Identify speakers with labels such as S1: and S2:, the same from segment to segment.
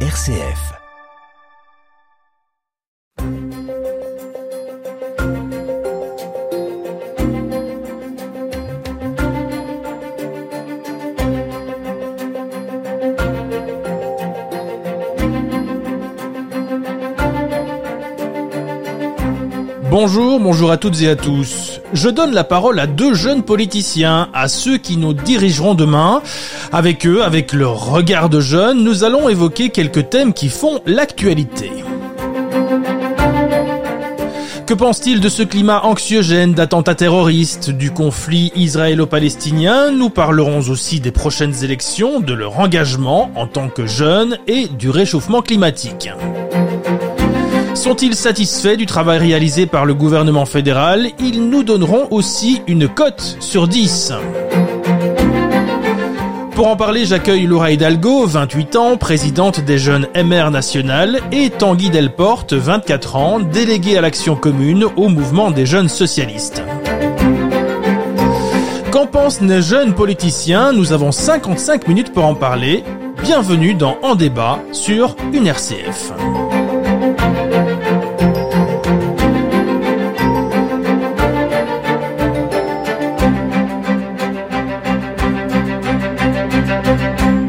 S1: RCF.
S2: Bonjour, bonjour à toutes et à tous. Je donne la parole à deux jeunes politiciens, à ceux qui nous dirigeront demain. Avec eux, avec leur regard de jeunes, nous allons évoquer quelques thèmes qui font l'actualité. Que pense-t-il de ce climat anxiogène d'attentats terroristes, du conflit israélo-palestinien? Nous parlerons aussi des prochaines élections, de leur engagement en tant que jeunes et du réchauffement climatique. Sont-ils satisfaits du travail réalisé par le gouvernement fédéral? Ils nous donneront aussi une cote sur 10. Pour en parler, j'accueille Laura Hidalgo, 28 ans, présidente des jeunes MR National, et Tanguy Delporte, 24 ans, délégué à l'action commune au mouvement des jeunes socialistes. Qu'en pensent les jeunes politiciens? Nous avons 55 minutes pour en parler. Bienvenue dans En débat sur une RCF.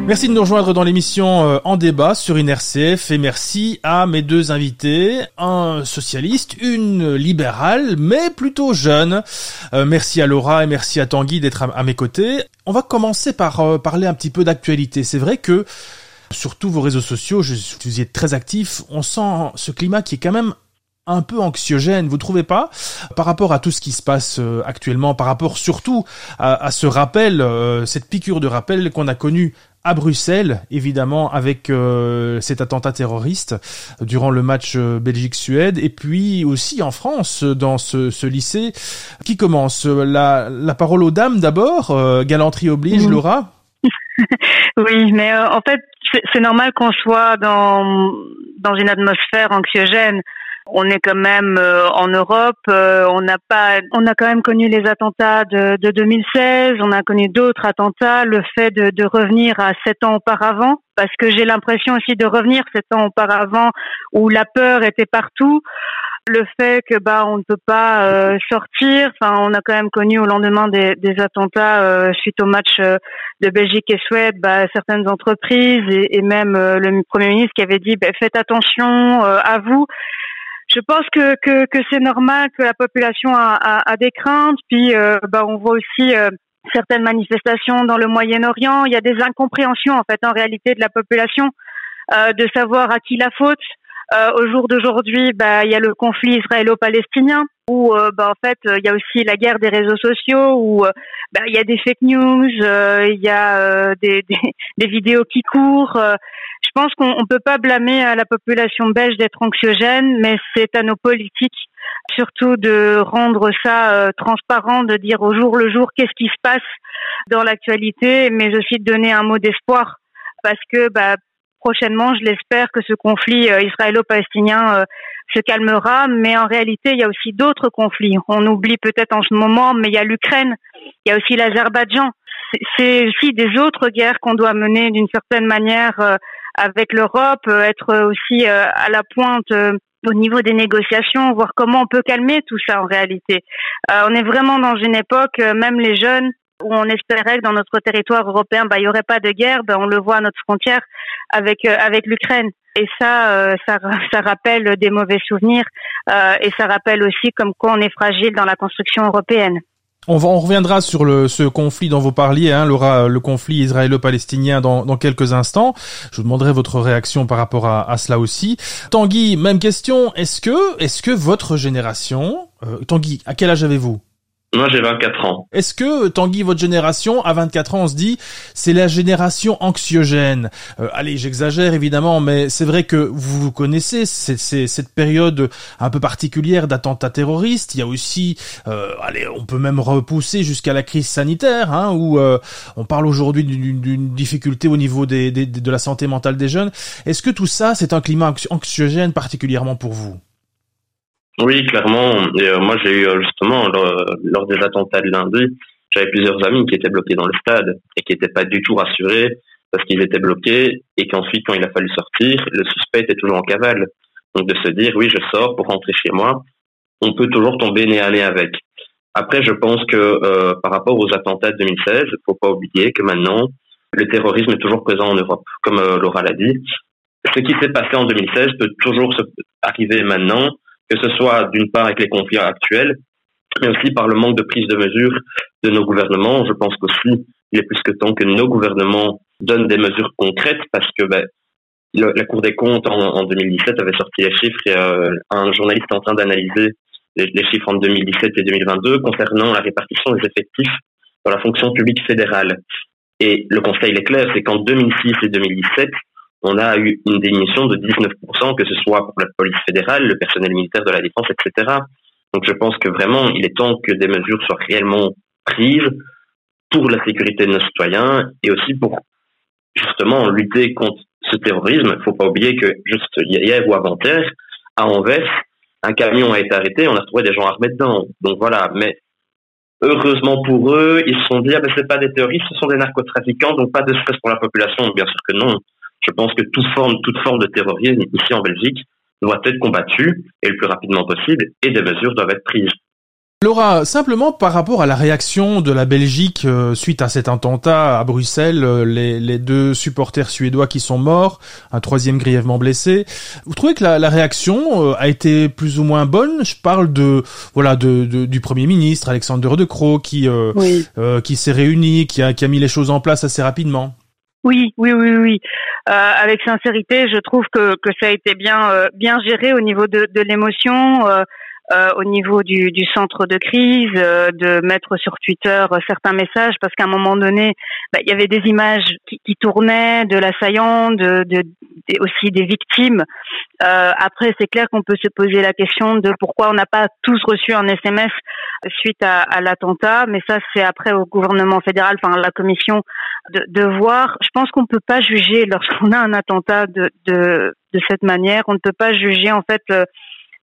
S2: Merci de nous rejoindre dans l'émission euh, En débat sur une RCF et merci à mes deux invités, un socialiste, une libérale, mais plutôt jeune. Euh, merci à Laura et merci à Tanguy d'être à, mes côtés. On va commencer par euh, parler un petit peu d'actualité. C'est vrai que sur tous vos réseaux sociaux, je, vous y êtes très actifs, on sent ce climat qui est quand même un peu anxiogène, vous trouvez pas? Par rapport à tout ce qui se passe actuellement, par rapport surtout à, ce rappel, cette piqûre de rappel qu'on a connu à Bruxelles, évidemment, avec euh, cet attentat terroriste durant le match euh, Belgique-Suède, et puis aussi en France, dans ce, lycée. Qui commence. La, la parole aux dames d'abord, euh, galanterie oblige, Laura.
S3: Oui, mais en fait, c'est normal qu'on soit dans, dans une atmosphère anxiogène on est quand même euh, en Europe, euh, on n'a pas, on a quand même connu les attentats de, 2016, on a connu d'autres attentats, le fait de, revenir à sept ans auparavant, parce que j'ai l'impression aussi de revenir sept ans auparavant où la peur était partout. Le fait que bah on ne peut pas euh, sortir, enfin on a quand même connu au lendemain des, attentats suite au match de Belgique et Suède, bah, certaines entreprises et, même le premier ministre qui avait dit bah, faites attention à vous je pense que, que, que c'est normal que la population a, a, a des craintes. Puis, euh, bah, on voit aussi euh, certaines manifestations dans le Moyen-Orient. Il y a des incompréhensions en fait en réalité de la population euh, de savoir à qui la faute. Euh, au jour d'aujourd'hui, bah, il y a le conflit israélo-palestinien où bah, en fait il y a aussi la guerre des réseaux sociaux où bah, il y a des fake news, il y a des, des, des, vidéos qui courent pense qu'on ne peut pas blâmer la population belge d'être anxiogène, mais c'est à nos politiques surtout de rendre ça euh, transparent, de dire au jour le jour qu'est-ce qui se passe dans l'actualité, mais aussi de donner un mot d'espoir parce que bah, prochainement, je l'espère, que ce conflit euh, israélo-palestinien euh, se calmera, mais en réalité, il y a aussi d'autres conflits. On oublie peut-être en ce moment, mais il y a l'Ukraine, il y a aussi l'Azerbaïdjan. C'est aussi des autres guerres qu'on doit mener d'une certaine manière avec l'Europe, euh, être aussi euh, à la pointe euh, au niveau des négociations, voir comment on peut calmer tout ça en réalité. on est vraiment dans une époque, même les jeunes, où on espérait que dans notre territoire européen, bah, il n'y aurait pas de guerre. Bah, on le voit à notre frontière avec avec l'Ukraine. Et ça, ça, ça rappelle des mauvais souvenirs et ça rappelle aussi comme quoi on est fragile dans la construction européenne.
S2: On, on, reviendra sur ce conflit dont vous parliez, hein, Laura, le conflit israélo-palestinien dans, quelques instants. Je vous demanderai votre réaction par rapport à, à cela aussi. Tanguy, même question. Est-ce que, est-ce que votre génération, euh, Tanguy, à quel âge avez-vous?
S4: Moi, j'ai 24 ans.
S2: Est-ce que, Tanguy, votre génération, à 24 ans, on se dit, c'est la génération anxiogène? Euh, Allez, j'exagère évidemment, mais c'est vrai que vous connaissez c'est, cette période un peu particulière d'attentats terroristes. Il y a aussi, euh, allez, on peut même repousser jusqu'à la crise sanitaire, hein, où euh, on parle aujourd'hui d'une, difficulté au niveau des, de la santé mentale des jeunes. Est-ce que tout ça, c'est un climat anxiogène particulièrement pour vous?
S4: Oui, clairement. Et euh, moi, j'ai eu euh, justement lors, des attentats de lundi, j'avais plusieurs amis qui étaient bloqués dans le stade et qui n'étaient pas du tout rassurés parce qu'ils étaient bloqués et qu'ensuite, quand il a fallu sortir, le suspect était toujours en cavale. Donc de se dire, oui, je sors pour rentrer chez moi, on peut toujours tomber nez à nez avec. Après, je pense que euh, par rapport aux attentats de 2016, il faut pas oublier que maintenant, le terrorisme est toujours présent en Europe, comme euh, Laura l'a dit. Ce qui s'est passé en 2016 peut toujours se arriver maintenant, que ce soit d'une part avec les conflits actuels, mais aussi par le manque de prise de mesures de nos gouvernements. Je pense qu'aussi, il est plus que temps que nos gouvernements donnent des mesures concrètes parce que ben, la Cour des comptes en, 2017 avait sorti les chiffres et euh, un journaliste en train d'analyser les, chiffres en 2017 et 2022 concernant la répartition des effectifs dans la fonction publique fédérale. Et le conseil est clair, c'est qu'en 2006 et 2017, on a eu une diminution de 19%, que ce soit pour la police fédérale, le personnel militaire de la défense, etc. Donc je pense que vraiment, il est temps que des mesures soient réellement prises pour la sécurité de nos citoyens et aussi pour justement lutter contre ce terrorisme. Il faut pas oublier que juste hier ou avant-hier, à Anvers, un camion a été arrêté, on a retrouvé des gens armés dedans. Donc voilà, mais heureusement pour eux, ils se sont dit ah ben c'est pas des terroristes, ce sont des narcotrafiquants, donc pas de stress pour la population. Bien sûr que non. Je pense que toute forme, toute forme de terrorisme ici en Belgique doit être combattue et le plus rapidement possible, et des mesures doivent être prises.
S2: Laura, simplement par rapport à la réaction de la Belgique euh, suite à cet attentat à Bruxelles, euh, les, deux supporters suédois qui sont morts, un troisième grièvement blessé, vous trouvez que la, réaction euh, a été plus ou moins bonne? Je parle de voilà de, du premier ministre Alexander De Croo qui qui s'est réuni, qui a, qui a mis les choses en place assez rapidement.
S3: Oui, oui, oui, oui. avec sincérité, je trouve que, que ça a été bien bien géré au niveau de, de l'émotion. Euh, au niveau du, du, centre de crise, euh, de mettre sur Twitter euh, certains messages, parce qu'à un moment donné, bah, il y avait des images qui, qui tournaient de l'assaillant, de, de, aussi des victimes. après, c'est clair qu'on peut se poser la question de pourquoi on n'a pas tous reçu un SMS suite à, à l'attentat, mais ça, c'est après au gouvernement fédéral, enfin la commission, de, de voir. Je pense qu'on ne peut pas juger lorsqu'on a un attentat de, de, de cette manière. On ne peut pas juger en fait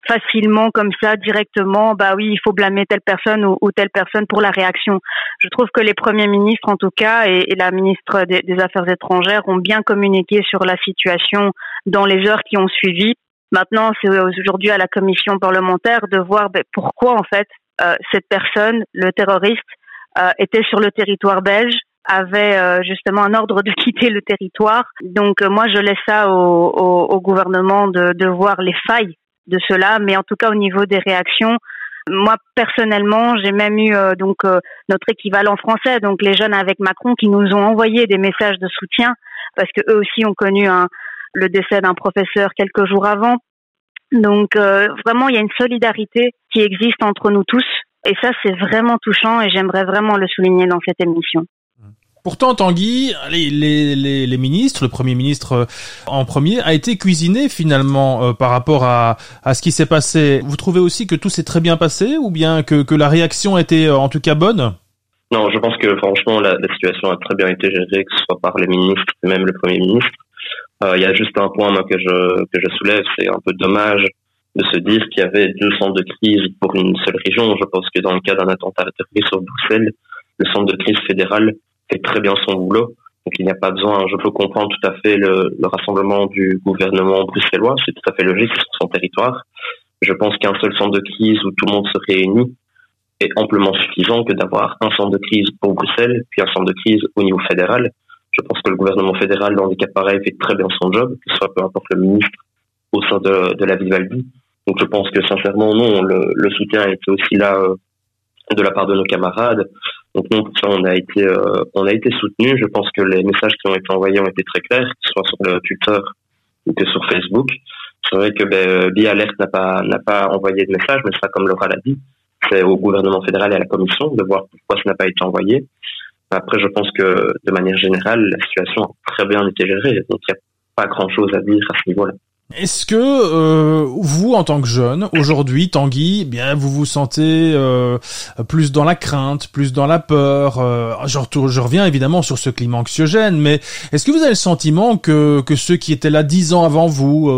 S3: facilement comme ça directement bah oui il faut blâmer telle personne ou, telle personne pour la réaction je trouve que les premiers ministres en tout cas et, la ministre des, affaires étrangères ont bien communiqué sur la situation dans les heures qui ont suivi maintenant c'est aujourd'hui à la commission parlementaire de voir ben, pourquoi en fait euh, cette personne le terroriste euh, était sur le territoire belge avait euh, justement un ordre de quitter le territoire. Donc moi, je laisse ça au, au, gouvernement de, de voir les failles de cela, mais en tout cas au niveau des réactions, moi personnellement, j'ai même eu euh, donc euh, notre équivalent français, donc les jeunes avec Macron, qui nous ont envoyé des messages de soutien parce que eux aussi ont connu un, le décès d'un professeur quelques jours avant. Donc euh, vraiment, il y a une solidarité qui existe entre nous tous, et ça c'est vraiment touchant, et j'aimerais vraiment le souligner dans cette émission.
S2: Pourtant, Tanguy, les, ministres, le Premier ministre euh, en premier, a été cuisiné finalement euh, par rapport à, ce qui s'est passé. Vous trouvez aussi que tout s'est très bien passé ou bien que, la réaction était euh, en tout cas bonne?
S4: Non, je pense que franchement, la, situation a très bien été gérée, que ce soit par les ministres et même le Premier ministre. Il y a juste un point que, je, que je soulève, c'est un peu dommage de se dire qu'il y avait deux centres de crise pour une seule région. Je pense que dans le cas d'un attentat terroriste sur Bruxelles, le centre de crise fédéral fait très bien son boulot. Donc il n'y a pas besoin, je peux comprendre tout à fait le, le rassemblement du gouvernement bruxellois, c'est tout à fait logique sur son territoire. Je pense qu'un seul centre de crise où tout le monde se réunit est amplement suffisant que d'avoir un centre de crise pour Bruxelles, puis un centre de crise au niveau fédéral. Je pense que le gouvernement fédéral, dans des cas pareils, fait très bien son job, que ce soit peu importe le ministre au sein de, de la Vivaldi. Donc je pense que sincèrement, non, le, le soutien été aussi là euh, de la part de nos camarades. Donc nous, pour ça, on a été, euh, on a été soutenu. Je pense que les messages qui ont été envoyés ont été très clairs, que ce soit sur le Twitter ou que sur Facebook. C'est vrai que ben, BiAlert n'a pas, n'a pas envoyé de message, mais ça, comme Laura l'a dit, c'est au gouvernement fédéral et à la commission de voir pourquoi ça n'a pas été envoyé. Après, je pense que de manière générale, la situation a très bien été gérée, donc il n'y a pas grand-chose à dire à ce niveau-là.
S2: Est-ce que euh, vous, en tant que jeune, aujourd'hui, Tanguy, eh bien, vous vous sentez euh, plus dans la crainte, plus dans la peur euh, je, reviens évidemment sur ce climat anxiogène, mais est-ce que vous avez le sentiment que, que ceux qui étaient là 10 ans avant vous,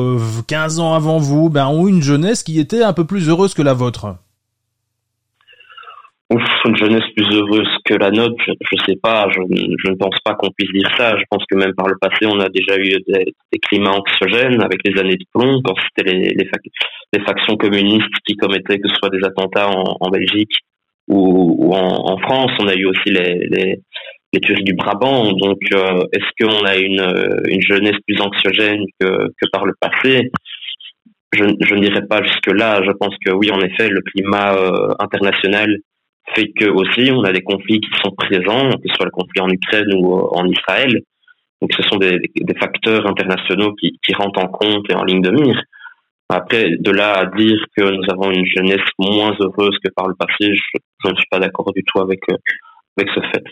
S2: 15 ans avant vous, ben, ont une jeunesse qui était un peu plus heureuse que la vôtre?
S4: Ouf, une jeunesse plus heureuse que la nôtre, je, ne sais pas, je, ne pense pas qu'on puisse dire ça. Je pense que même par le passé, on a déjà eu des, climats anxiogènes avec les années de plomb, quand c'était les, factions communistes qui commettaient que ce soit des attentats en, Belgique ou, en, France. On a eu aussi les, tueries du Brabant. Donc, euh, est-ce qu'on a une, une jeunesse plus anxiogène que, par le passé? Je, je ne dirais pas jusque-là. Je pense que oui, en effet, le climat euh, international fait que aussi on a des conflits qui sont présents, que ce soit le conflit en Ukraine ou euh, en Israël. Donc ce sont des, des facteurs internationaux qui, qui, rentrent en compte et en ligne de mire. Après, de là à dire que nous avons une jeunesse moins heureuse que par le passé, je, ne suis pas d'accord du tout avec, euh, avec ce fait.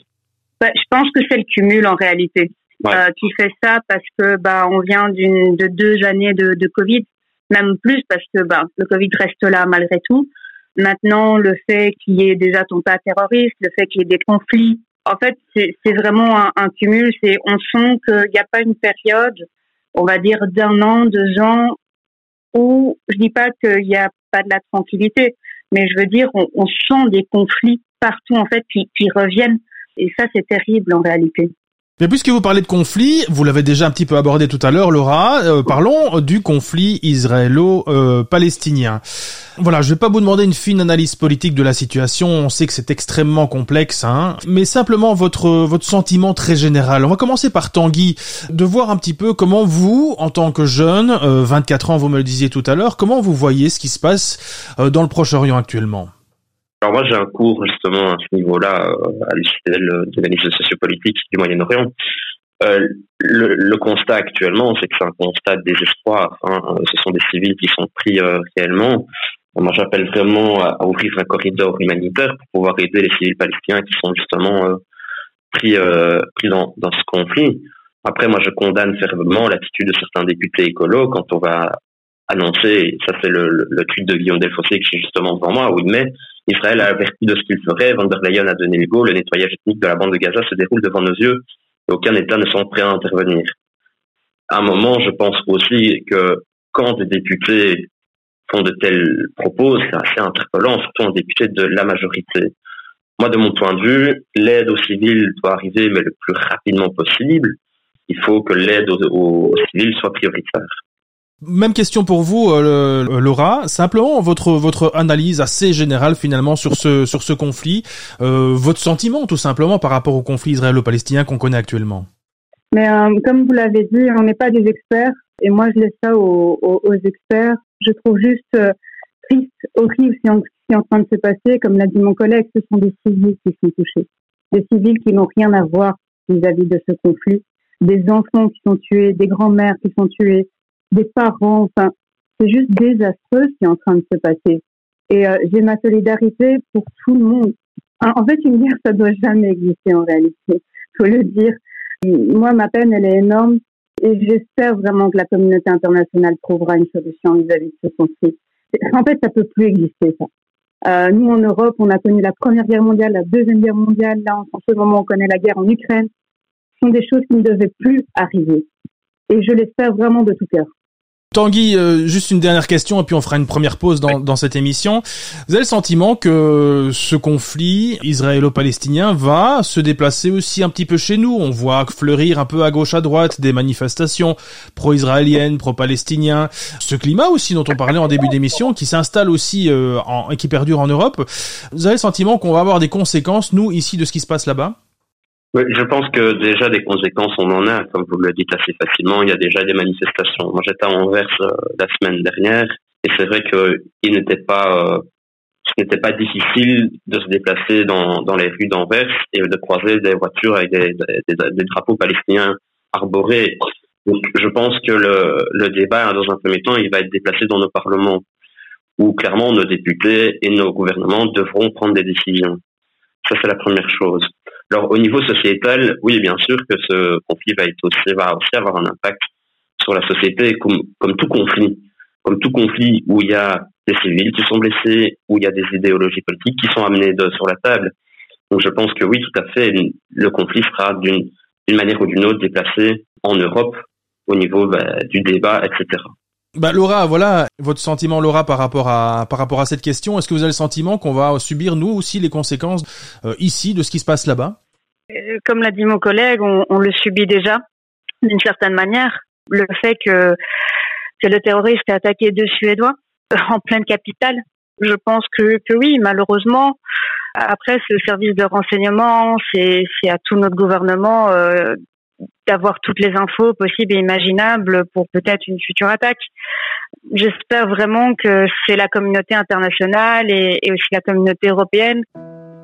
S3: Bah, je pense que c'est le cumul en réalité euh, qui fait ça parce que bah, on vient d'une de deux années de, de Covid, même plus parce que bah, le Covid reste là malgré tout. Maintenant, le fait qu'il y ait des attentats terroristes, le fait qu'il y ait des conflits, en fait, c'est vraiment un, cumul. C'est on sent qu'il n'y a pas une période, on va dire d'un an, deux ans, où je dis pas qu'il n'y a pas de la tranquillité, mais je veux dire on, on sent des conflits partout en fait qui, qui reviennent. Et ça, c'est terrible en réalité.
S2: Mais puisque vous parlez de conflit, vous l'avez déjà un petit peu abordé tout à l'heure, Laura, euh, parlons du conflit israélo-palestinien. Voilà, je vais pas vous demander une fine analyse politique de la situation, on sait que c'est extrêmement complexe, hein, mais simplement votre votre sentiment très général. On va commencer par Tanguy, de voir un petit peu comment vous, en tant que jeune, 24 euh, ans, vous me le disiez tout à l'heure, comment vous voyez ce qui se passe euh, dans le Proche-Orient actuellement
S4: alors moi j'ai un cours justement à ce niveau-là euh, à l'UCL d'analyse sociopolitique du Moyen-Orient. Euh, le, constat actuellement, c'est que c'est un constat de désespoir. Hein. Ce sont des civils qui sont pris euh, réellement. Moi, j'appelle vraiment à, ouvrir un corridor humanitaire pour pouvoir aider les civils palestiniens qui sont justement euh, pris, euh, pris dans, dans, ce conflit. Après, moi, je condamne fermement l'attitude de certains députés écolos quand on va annoncer, ça c'est le, le, tweet de Guillaume Delfossé qui est justement devant moi, où il met Israël a averti de ce qu'il ferait, Van der Leyen a donné le go, le nettoyage ethnique de la bande de Gaza se déroule devant nos yeux et aucun État ne semble prêt à intervenir. À un moment, je pense aussi que quand des députés font de tels propos, c'est assez interpellant, surtout un député de la majorité. Moi, de mon point de vue, l'aide aux civils doit arriver, mais le plus rapidement possible. Il faut que l'aide aux, aux civils soit prioritaire.
S2: Même question pour vous, euh, Laura. Simplement votre votre analyse assez générale finalement sur ce sur ce conflit, euh, votre sentiment tout simplement par rapport au conflit israélo-palestinien qu'on connaît actuellement.
S1: Mais euh, comme vous l'avez dit, on n'est pas des experts et moi je laisse ça aux, aux, experts. Je trouve juste triste, horrible ce qui est en train de se passer. Comme l'a dit mon collègue, ce sont des civils qui sont touchés, des civils qui n'ont rien à voir vis-à-vis -vis de ce conflit, des enfants qui sont tués, des grands-mères qui sont tuées, des parents. Enfin, c'est juste désastreux ce qui est en train de se passer. Et euh, j'ai ma solidarité pour tout le monde. En fait, une guerre, ça doit jamais exister en réalité. Faut le dire. Moi, ma peine, elle est énorme. Et j'espère vraiment que la communauté internationale trouvera une solution vis-à-vis de ce conflit. En fait, ça peut plus exister, ça. Euh, nous, en Europe, on a connu la Première Guerre mondiale, la Deuxième Guerre mondiale. Là, en ce moment, on connaît la guerre en Ukraine. Ce sont des choses qui ne devaient plus arriver. Et je l'espère vraiment de tout cœur.
S2: Tanguy, euh, juste une dernière question et puis on fera une première pause dans, dans, cette émission. Vous avez le sentiment que ce conflit israélo-palestinien va se déplacer aussi un petit peu chez nous? On voit fleurir un peu à gauche à droite des manifestations pro-israéliennes, pro-palestiniens. Ce climat aussi dont on parlait en début d'émission qui s'installe aussi euh, en, et qui perdure en Europe. Vous avez le sentiment qu'on va avoir des conséquences, nous, ici, de ce qui se passe là-bas?
S4: Oui, je pense que déjà des conséquences, on en a, comme vous le dites assez facilement. Il y a déjà des manifestations. Moi, j'étais à Anvers euh, la semaine dernière, et c'est vrai qu'il n'était pas, euh, ce n'était pas difficile de se déplacer dans, dans les rues d'Anvers et de croiser des voitures avec des, des, des, drapeaux palestiniens arborés. Donc, je pense que le, le débat, dans un premier temps, il va être déplacé dans nos parlements, où clairement nos députés et nos gouvernements devront prendre des décisions. Ça, c'est la première chose. Alors au niveau sociétal, oui, bien sûr que ce conflit va être aussi va aussi avoir un impact sur la société, comme comme tout conflit, comme tout conflit où il y a des civils qui sont blessés, où il y a des idéologies politiques qui sont amenées de, sur la table. Donc je pense que oui, tout à fait, le conflit sera d'une manière ou d'une autre déplacé en Europe au niveau bah, du débat, etc.
S5: Bah Laura, voilà votre sentiment Laura par rapport à par rapport à cette question. Est-ce que vous avez le sentiment qu'on va subir nous aussi les conséquences euh, ici de ce qui se passe là-bas?
S3: Euh, Comme l'a dit mon collègue, on, le subit déjà d'une certaine manière. Le fait que que le terroriste ait attaqué deux Suédois euh, en pleine capitale, je pense que que oui, malheureusement. Après, ce service de renseignement, c'est à tout notre gouvernement d'avoir toutes les infos possibles et imaginables pour peut-être une future attaque. J'espère vraiment que c'est la communauté internationale et, aussi la communauté européenne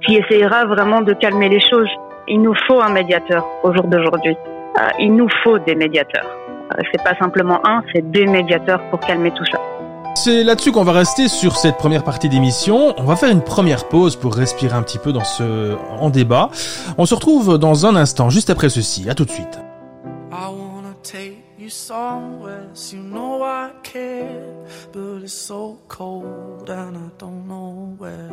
S3: qui essayera vraiment de calmer les choses. Il nous faut un médiateur au jour d'aujourd'hui. Euh, il nous faut des médiateurs. Euh, c'est pas simplement un, c'est des médiateurs pour calmer tout ça.
S5: C'est là-dessus qu'on va rester sur cette première partie d'émission. On va faire une première pause pour respirer un petit peu dans ce en débat. On se retrouve dans un instant, juste après ceci. À tout de suite. somewhere, so you know I care. But it's so cold and I don't know where.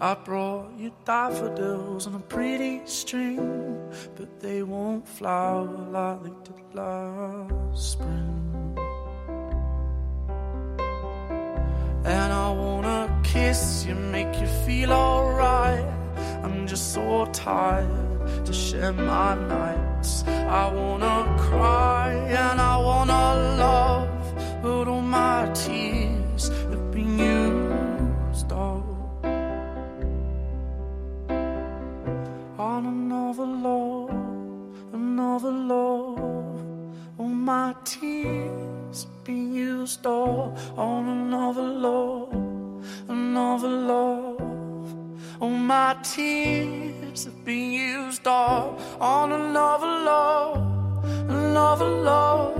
S5: I brought you daffodils on a pretty string, but they won't flower like they did last spring. And I wanna kiss you, make you feel alright. I'm just so tired to share my nights. I wanna cry and I wanna love, but all my tears have been used up on another love, another love. All my tears been used up on another love, another love. All my tears have been used all on another love, another love.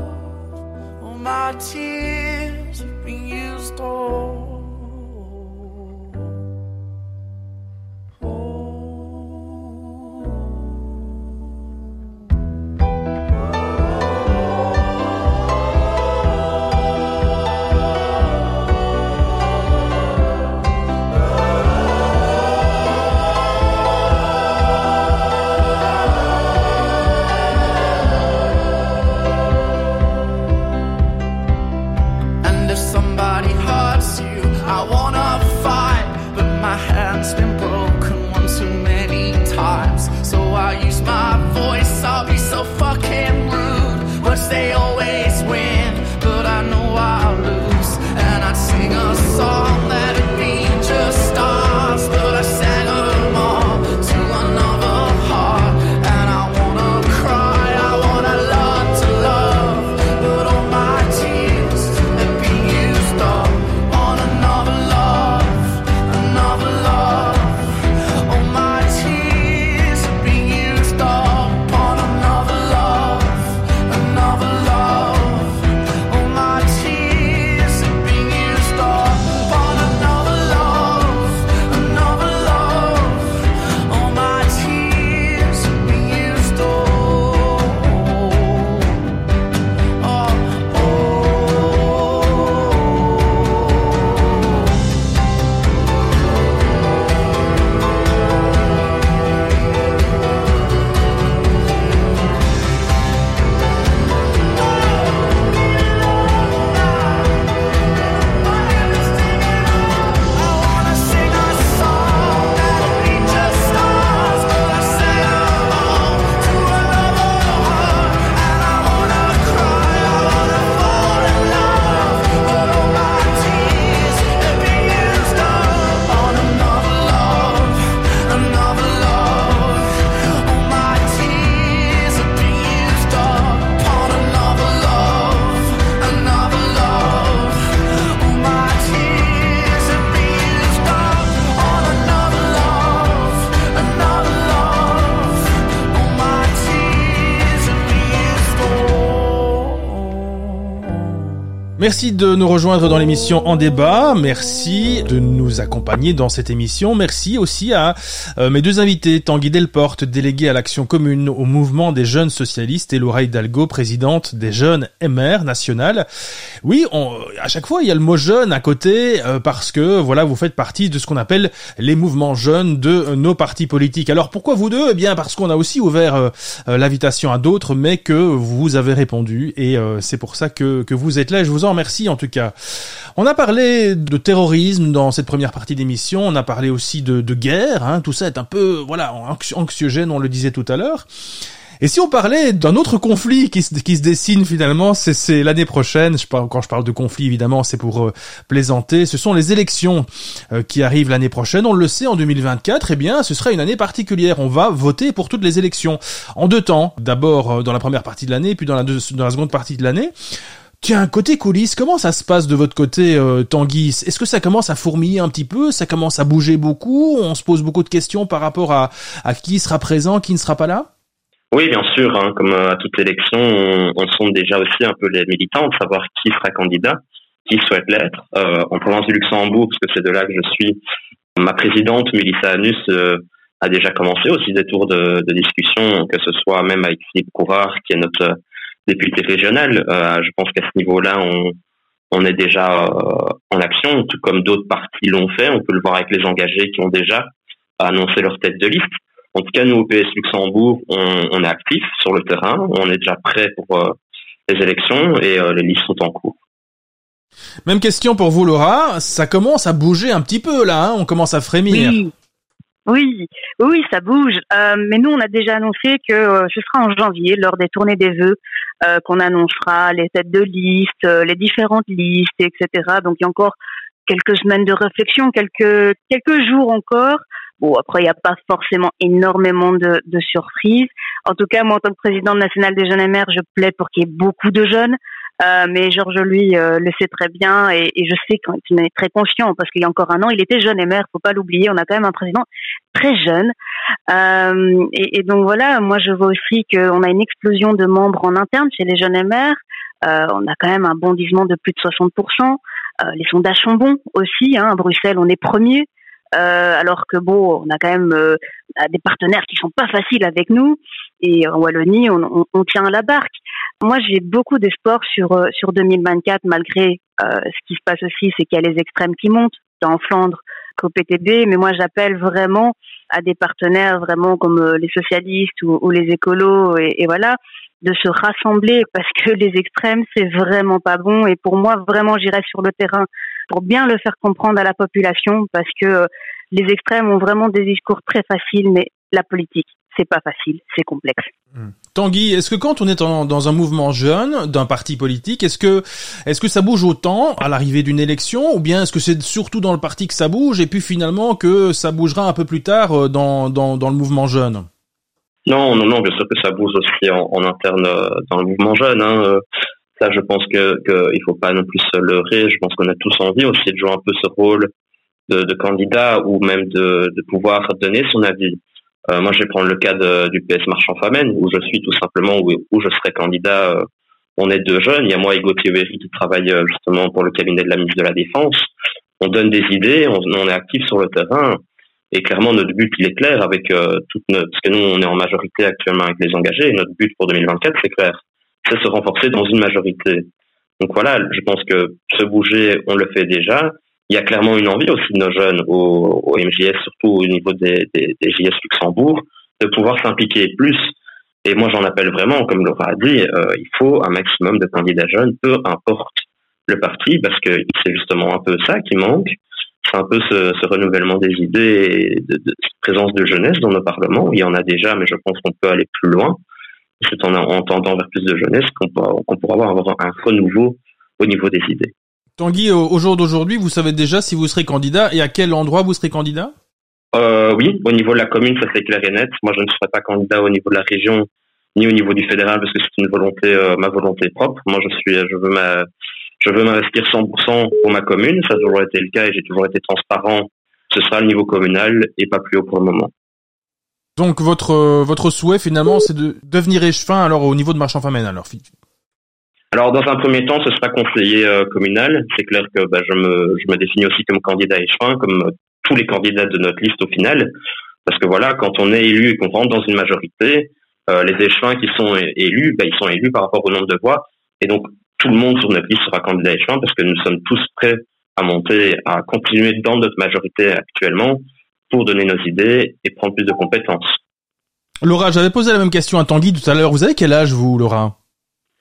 S5: All my tears have been used all. Merci de nous rejoindre dans l'émission En débat. Merci de nous accompagner dans cette émission. Merci aussi à euh, mes deux invités, Tanguy Delporte, délégué à l'action commune au mouvement des jeunes socialistes, et Laura Hidalgo, présidente des jeunes MR nationales. Oui, on, à chaque fois, il y a le mot jeune à côté euh, parce que voilà, vous faites partie de ce qu'on appelle les mouvements jeunes de nos partis politiques. Alors pourquoi vous deux? Eh bien parce qu'on a aussi ouvert euh, l'invitation à d'autres, mais que vous avez répondu et c'est pour ça que, que vous êtes là. Je vous en
S2: merci en tout cas. On a parlé de terrorisme dans cette première partie d'émission, on a parlé aussi de, guerre, hein. tout ça est un peu voilà anxiogène, on le disait tout à l'heure. Et si on parlait d'un autre conflit qui se, qui se dessine finalement, c'est l'année prochaine. Quand je parle de conflit, évidemment, c'est pour euh, plaisanter. Ce sont les élections euh, qui arrivent l'année prochaine. On le sait, en 2024, eh bien, ce sera une année particulière. On va voter pour toutes les élections en deux temps. D'abord euh, dans la première partie de l'année, puis dans la, dans la seconde partie de l'année. Tiens, côté coulisses, comment ça se passe de votre côté, euh, Est-ce que ça commence à fourmiller un petit peu? Ça commence à bouger beaucoup? On se pose beaucoup de questions par rapport à, à qui sera présent, qui ne sera pas là?
S4: Oui, bien sûr. Hein, comme euh, à toute élection, on, on sonde déjà aussi un peu les militants de savoir qui sera candidat, qui souhaite l'être. Euh, en province du Luxembourg, parce que c'est de là que je suis, ma présidente, Mélissa Anus, euh, a déjà commencé aussi des tours de, de, discussion, que ce soit même avec Philippe Courard, qui est notre député régional. Euh, je pense qu'à ce niveau-là, on, on est déjà euh, en action, tout comme d'autres partis l'ont fait. On peut le voir avec les engagés qui ont déjà annoncé leur tête de liste. En tout cas, nous, au PS Luxembourg, on, on est actifs sur le terrain. On est déjà prêt pour euh, les élections et euh, les listes sont en cours.
S2: Même question pour vous, Laura. Ça commence à bouger un petit peu là. Hein on commence à frémir.
S3: Oui. Oui, oui, ça bouge. Euh, mais nous, on a déjà annoncé que euh, ce sera en janvier, lors des tournées des vœux, euh, qu'on annoncera les têtes de liste, les différentes listes, etc. Donc, il y a encore quelques semaines de réflexion, quelques quelques jours encore. Bon, après, il n'y a pas forcément énormément de, de, surprises. En tout cas, moi, en tant que présidente nationale des jeunes et mères, je plaide pour qu'il y ait beaucoup de jeunes. Euh, mais Georges, lui, euh, le sait très bien et, et je sais qu'il est très conscient parce qu'il y a encore un an, il était jeune et maire, faut pas l'oublier. On a quand même un président très jeune. Euh, et, et, donc voilà, moi, je vois aussi qu'on a une explosion de membres en interne chez les jeunes et mères. Euh, on a quand même un bondissement de plus de 60%. Euh, les sondages sont bons aussi. Hein. À Bruxelles, on est premier. Euh, alors que bon, on a quand même euh, des partenaires qui sont pas faciles avec nous et en Wallonie, on, on, on tient la barque. Moi, j'ai beaucoup d'espoir sur euh, sur 2024 malgré euh, ce qui se passe aussi, c'est qu'il y a les extrêmes qui montent tant en Flandre qu'au PTB, mais moi j'appelle vraiment à des partenaires vraiment comme euh, les socialistes ou, ou les écolos et, et voilà de se rassembler parce que les extrêmes c'est vraiment pas bon. Et pour moi vraiment j'irai sur le terrain pour bien le faire comprendre à la population parce que euh, les extrêmes ont vraiment des discours très faciles, mais la politique, c'est pas facile, c'est complexe.
S2: Mmh. Tanguy, est-ce que quand on est en, dans un mouvement jeune d'un parti politique, est-ce que est-ce que ça bouge autant à l'arrivée d'une élection, ou bien est-ce que c'est surtout dans le parti que ça bouge, et puis finalement que ça bougera un peu plus tard euh, dans, dans, dans le mouvement jeune?
S4: Non, non, non, bien sûr que ça bouge aussi en, en interne euh, dans le mouvement jeune. Hein. Ça, je pense que qu'il faut pas non plus se leurrer. Je pense qu'on a tous envie aussi de jouer un peu ce rôle de, de candidat ou même de, de pouvoir donner son avis. Euh, moi, je vais prendre le cas du PS Marchand Famenne, où je suis tout simplement, où, je serai candidat. Euh, on est deux jeunes. Il y a moi et Gauthier Véry qui travaille euh, justement pour le cabinet de la ministre de la Défense. On donne des idées, on, on est actif sur le terrain. Et clairement, notre but, il est clair avec toute notre, parce que nous, on est en majorité actuellement avec les engagés. Notre but pour 2024, c'est clair c'est se renforcer dans une majorité. Donc voilà, je pense que se bouger, on le fait déjà. Il y a clairement une envie aussi de nos jeunes au, au MJS, surtout au niveau des, des, JS Luxembourg, de pouvoir s'impliquer plus. Et moi, j'en appelle vraiment, comme Laura a dit, euh, il faut un maximum de candidats jeunes, peu importe le parti, parce que c'est justement un peu ça qui manque. C'est un peu ce, renouvellement des idées et de, présence de jeunesse dans nos parlements. Il y en a déjà, mais je pense qu'on peut aller plus loin c'est en, en tendant vers plus de jeunesse qu'on pourra, avoir un renouveau au niveau des idées.
S2: Tanguy, au jour d'aujourd'hui, vous savez déjà si vous serez candidat et à quel endroit vous serez candidat?
S4: Euh, Oui, au niveau de la commune, ça c'est clair et net. Moi, je ne serai pas candidat au niveau de la région ni au niveau du fédéral parce que c'est une volonté, euh, ma volonté propre. Moi, je suis, je veux ma, je veux m'investir 100% pour ma commune. Ça a toujours été le cas et j'ai toujours été transparent. Ce sera le niveau communal et pas plus haut pour le moment.
S2: Donc votre euh, votre souhait finalement c'est de devenir échevin alors au niveau de Marchand Famenne alors
S4: alors dans un premier temps ce sera conseiller euh, communal c'est clair que bah, je me je définis aussi comme candidat échevin comme tous les candidats de notre liste au final parce que voilà quand on est élu et qu'on rentre dans une majorité euh, les échevins qui sont élus bah, ils sont élus par rapport au nombre de voix et donc tout le monde sur notre liste sera candidat échevin parce que nous sommes tous prêts à monter à continuer dans notre majorité actuellement pour donner nos idées et prendre plus de compétences.
S2: Laura, j'avais posé la même question à Tanguy tout à l'heure. Vous avez quel âge, vous, Laura?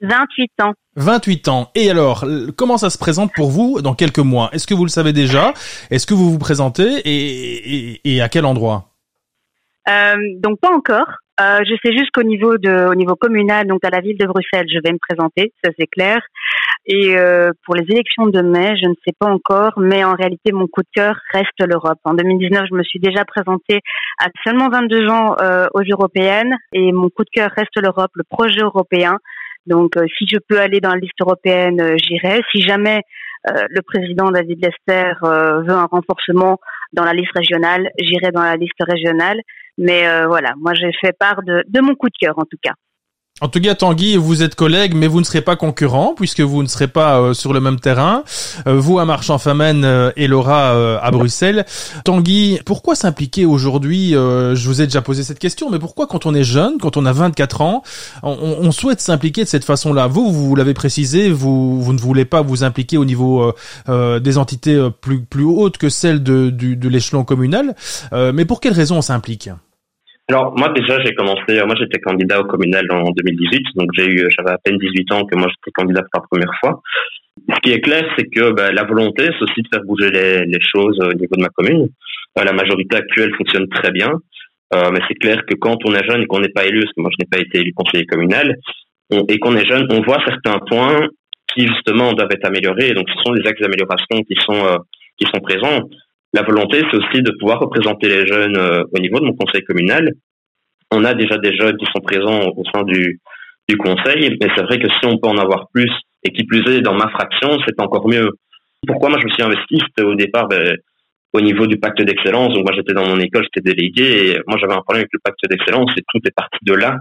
S3: 28 ans.
S2: 28 ans. Et alors, comment ça se présente pour vous dans quelques mois? Est-ce que vous le savez déjà? Est-ce que vous vous présentez? Et, et, à quel endroit?
S3: Euh, Donc pas encore. Euh, je sais juste qu'au niveau de, au niveau communal, donc à la ville de Bruxelles, je vais me présenter, ça c'est clair. Et euh, pour les élections de mai, je ne sais pas encore, mais en réalité, mon coup de cœur reste l'Europe. En 2019, je me suis déjà présentée à seulement 22 ans euh, aux européennes, et mon coup de cœur reste l'Europe, le projet européen. Donc, euh, si je peux aller dans la liste européenne, euh, j'irai. Si jamais euh, le président David Lester veut un renforcement dans la liste régionale, j'irai dans la liste régionale. Mais voilà, moi j'ai fait part de, de mon coup de cœur en tout cas.
S2: En tout cas, Tanguy, vous êtes collègues, mais vous ne serez pas concurrents puisque vous ne serez pas euh, sur le même terrain. Euh, vous à Marchand-Famenne euh, et Laura à Bruxelles. Tanguy, pourquoi s'impliquer aujourd'hui Je vous ai déjà posé cette question, mais pourquoi quand on est jeune, quand on a 24 ans, on, souhaite s'impliquer de cette façon-là? Vous, vous l'avez précisé, vous, ne voulez pas vous impliquer au niveau des entités plus, plus hautes que celles de, de l'échelon communal. mais pour quelles raisons on s'implique?
S4: Alors moi déjà j'ai commencé, moi j'étais candidat au communal en 2018, donc j'ai eu, j'avais à peine 18 ans que moi j'étais candidat pour la première fois. Ce qui est clair, c'est que bah, la volonté, c'est aussi de faire bouger les, choses au niveau de ma commune. Euh, la majorité actuelle fonctionne très bien, euh, mais c'est clair que quand on est jeune et qu'on n'est pas élu, parce que moi je n'ai pas été élu conseiller communal, et qu'on est jeune, on voit certains points qui justement doivent être améliorés. Donc ce sont des axes d'amélioration qui sont euh, qui sont présents. La volonté, c'est aussi de pouvoir représenter les jeunes euh, au niveau de mon conseil communal. On a déjà des jeunes qui sont présents au sein du, du conseil, mais c'est vrai que si on peut en avoir plus, et qui plus est dans ma fraction, c'est encore mieux. Pourquoi moi je me suis investi? C'était au départ ben, au niveau du pacte d'excellence. Donc moi j'étais dans mon école, j'étais délégué, et moi j'avais un problème avec le pacte d'excellence, et tout est parti de là,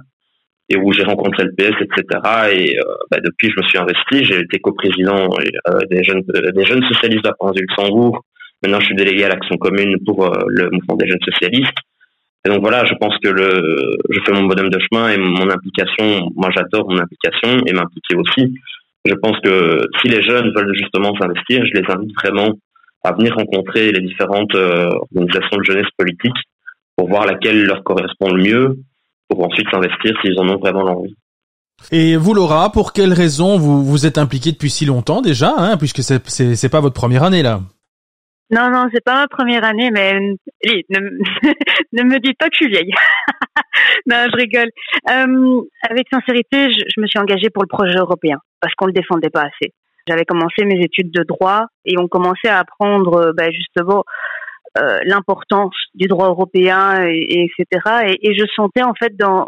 S4: et où j'ai rencontré le PS, etc. Et euh, ben, depuis je me suis investi, j'ai été coprésident euh, des jeunes des jeunes socialistes France du Luxembourg, Maintenant, je suis délégué à l'action commune pour euh, le mouvement des jeunes socialistes. Et donc voilà, je pense que le, je fais mon bonhomme de chemin et mon implication, moi j'adore mon implication et m'impliquer aussi. Je pense que si les jeunes veulent justement s'investir, je les invite vraiment à venir rencontrer les différentes euh, organisations de jeunesse politique pour voir laquelle leur correspond le mieux, pour ensuite s'investir s'ils en ont vraiment l'envie.
S2: Et vous, Laura, pour quelles raisons vous vous êtes impliquée depuis si longtemps déjà, hein, puisque c'est pas votre première année là?
S3: Non, non, c'est pas ma première année, mais ne, me dites pas que je suis vieille. non, je rigole. Euh, avec sincérité, je, me suis engagée pour le projet européen parce qu'on le défendait pas assez. J'avais commencé mes études de droit et on commençait à apprendre ben, justement euh, l'importance du droit européen, et, etc. Et, je sentais en fait dans,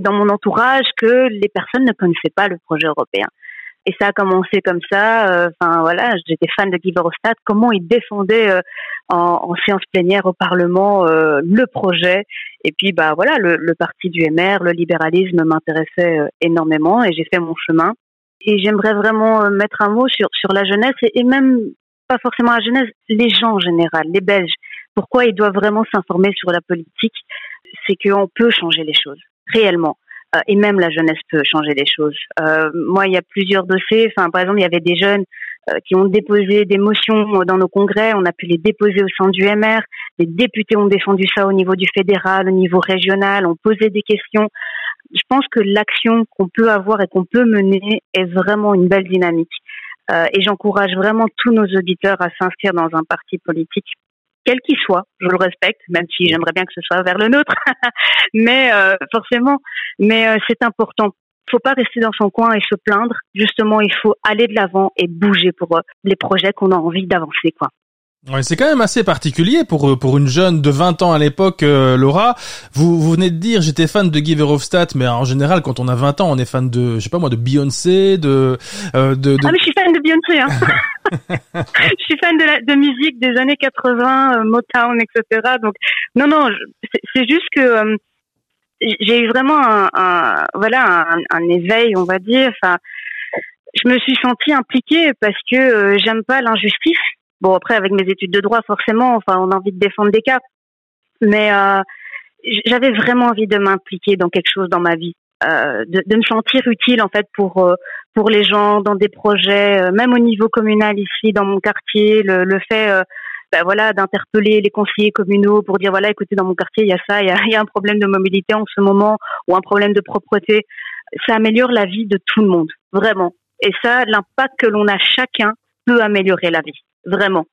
S3: dans mon entourage que les personnes ne connaissaient pas le projet européen. Et ça a commencé comme ça. Euh, enfin voilà, j'étais fan de Guy Verhofstadt. Comment il défendait euh, en, séance plénière au Parlement euh, le projet. Et puis bah voilà, le, parti du MR, le libéralisme m'intéressait énormément et j'ai fait mon chemin. Et j'aimerais vraiment mettre un mot sur sur la jeunesse et même pas forcément la jeunesse, les gens en général, les Belges. Pourquoi ils doivent vraiment s'informer sur la politique? C'est qu'on peut changer les choses réellement. Euh, et même la jeunesse peut changer les choses. Euh, moi, il y a plusieurs dossiers. Enfin, par exemple, il y avait des jeunes euh, qui ont déposé des motions dans nos congrès. On a pu les déposer au sein du MR. Les députés ont défendu ça au niveau du fédéral, au niveau régional. On posait des questions. Je pense que l'action qu'on peut avoir et qu'on peut mener est vraiment une belle dynamique. Euh, et j'encourage vraiment tous nos auditeurs à s'inscrire dans un parti politique quel qu'il soit, je le respecte, même si j'aimerais bien que ce soit vers le nôtre, mais euh, forcément, mais euh, c'est important. Il faut pas rester dans son coin et se plaindre. Justement, il faut aller de l'avant et bouger pour euh, les projets qu'on a envie d'avancer, quoi.
S2: Ouais, c'est quand même assez particulier pour pour une jeune de 20 ans à l'époque, Laura. Vous, vous venez de dire j'étais fan de Guy Verhofstadt, mais en général quand on a 20 ans, on est fan de je sais pas moi de Beyoncé, de de, de...
S3: Ah mais je suis fan de Beyoncé. Hein. je suis fan de, la, de musique des années 80, euh, Motown, etc. Donc non, non, c'est juste que euh, j'ai eu vraiment un, voilà un, un, éveil, on va dire. Enfin, je me suis sentie impliquée parce que euh, j'aime pas l'injustice. Bon après avec mes études de droit forcément, enfin on a envie de défendre des cas, mais j'avais vraiment envie de m'impliquer dans quelque chose dans ma vie. Euh, de, de, me sentir utile en fait pour euh, pour les gens dans des projets, euh, même au niveau communal ici dans mon quartier, le, le fait ben voilà d'interpeller les conseillers communaux pour dire voilà écoutez dans mon quartier il y a ça, il y a, il y a un problème de mobilité en ce moment ou un problème de propreté. ça améliore la vie de tout le monde, vraiment. Et ça, l'impact que l'on a chacun peut améliorer la vie, vraiment.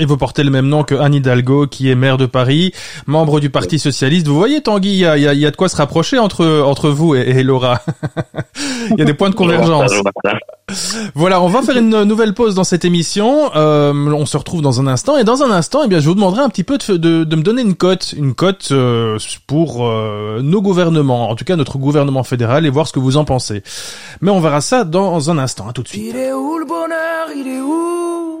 S2: Et vous portez le même nom que Anne Hidalgo, qui est maire de Paris, membre du Parti Socialiste. Vous voyez, Tanguy, il y a, y a, de quoi se rapprocher entre entre vous et, Laura. il y a des points de convergence. voilà, on va faire une nouvelle pause dans cette émission. Euh, on se retrouve dans un instant. Et dans un instant, eh bien, je vous demanderai un petit peu de, de, de me donner une cote, une cote euh, pour euh, nos gouvernements, en tout cas notre gouvernement fédéral, et voir ce que vous en pensez. Mais on verra ça dans un instant. À tout de suite.
S6: Il est où le bonheur? Il est où?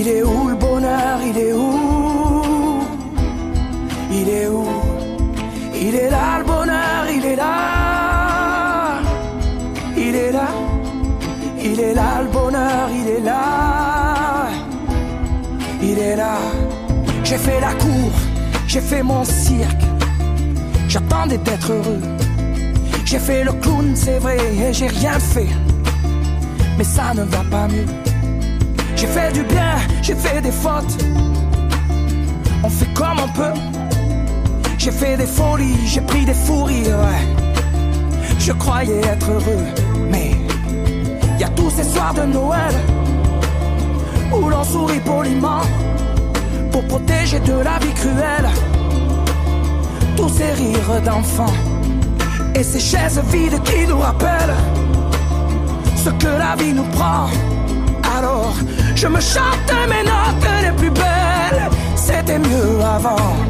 S6: Il est où le bonheur? Il est où? Il est où? Il est là le bonheur, il est là. Il est là. Il est là le bonheur, il est là. Il est là. J'ai fait la cour, j'ai fait mon cirque. J'attendais d'être heureux. J'ai fait le clown, c'est vrai, et j'ai rien fait. Mais ça ne va pas mieux. J'ai fait du bien, j'ai fait des fautes. On fait comme on peut. J'ai fait des folies, j'ai pris des fous ouais. Je croyais être heureux, mais y a tous ces soirs de Noël où l'on sourit poliment pour protéger de la vie cruelle tous ces rires d'enfants et ces chaises vides qui nous rappellent ce que la vie nous prend. Je me chante mes notes les plus belles. C'était mieux avant.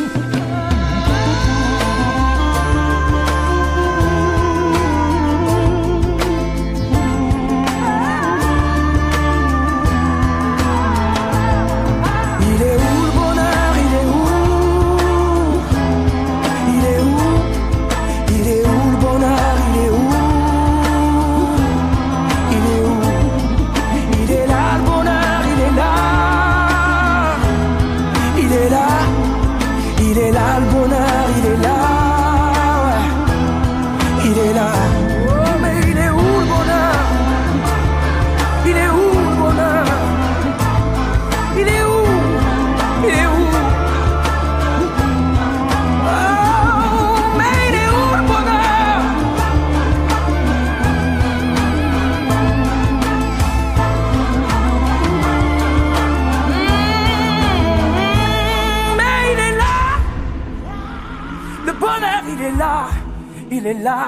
S6: Il est là,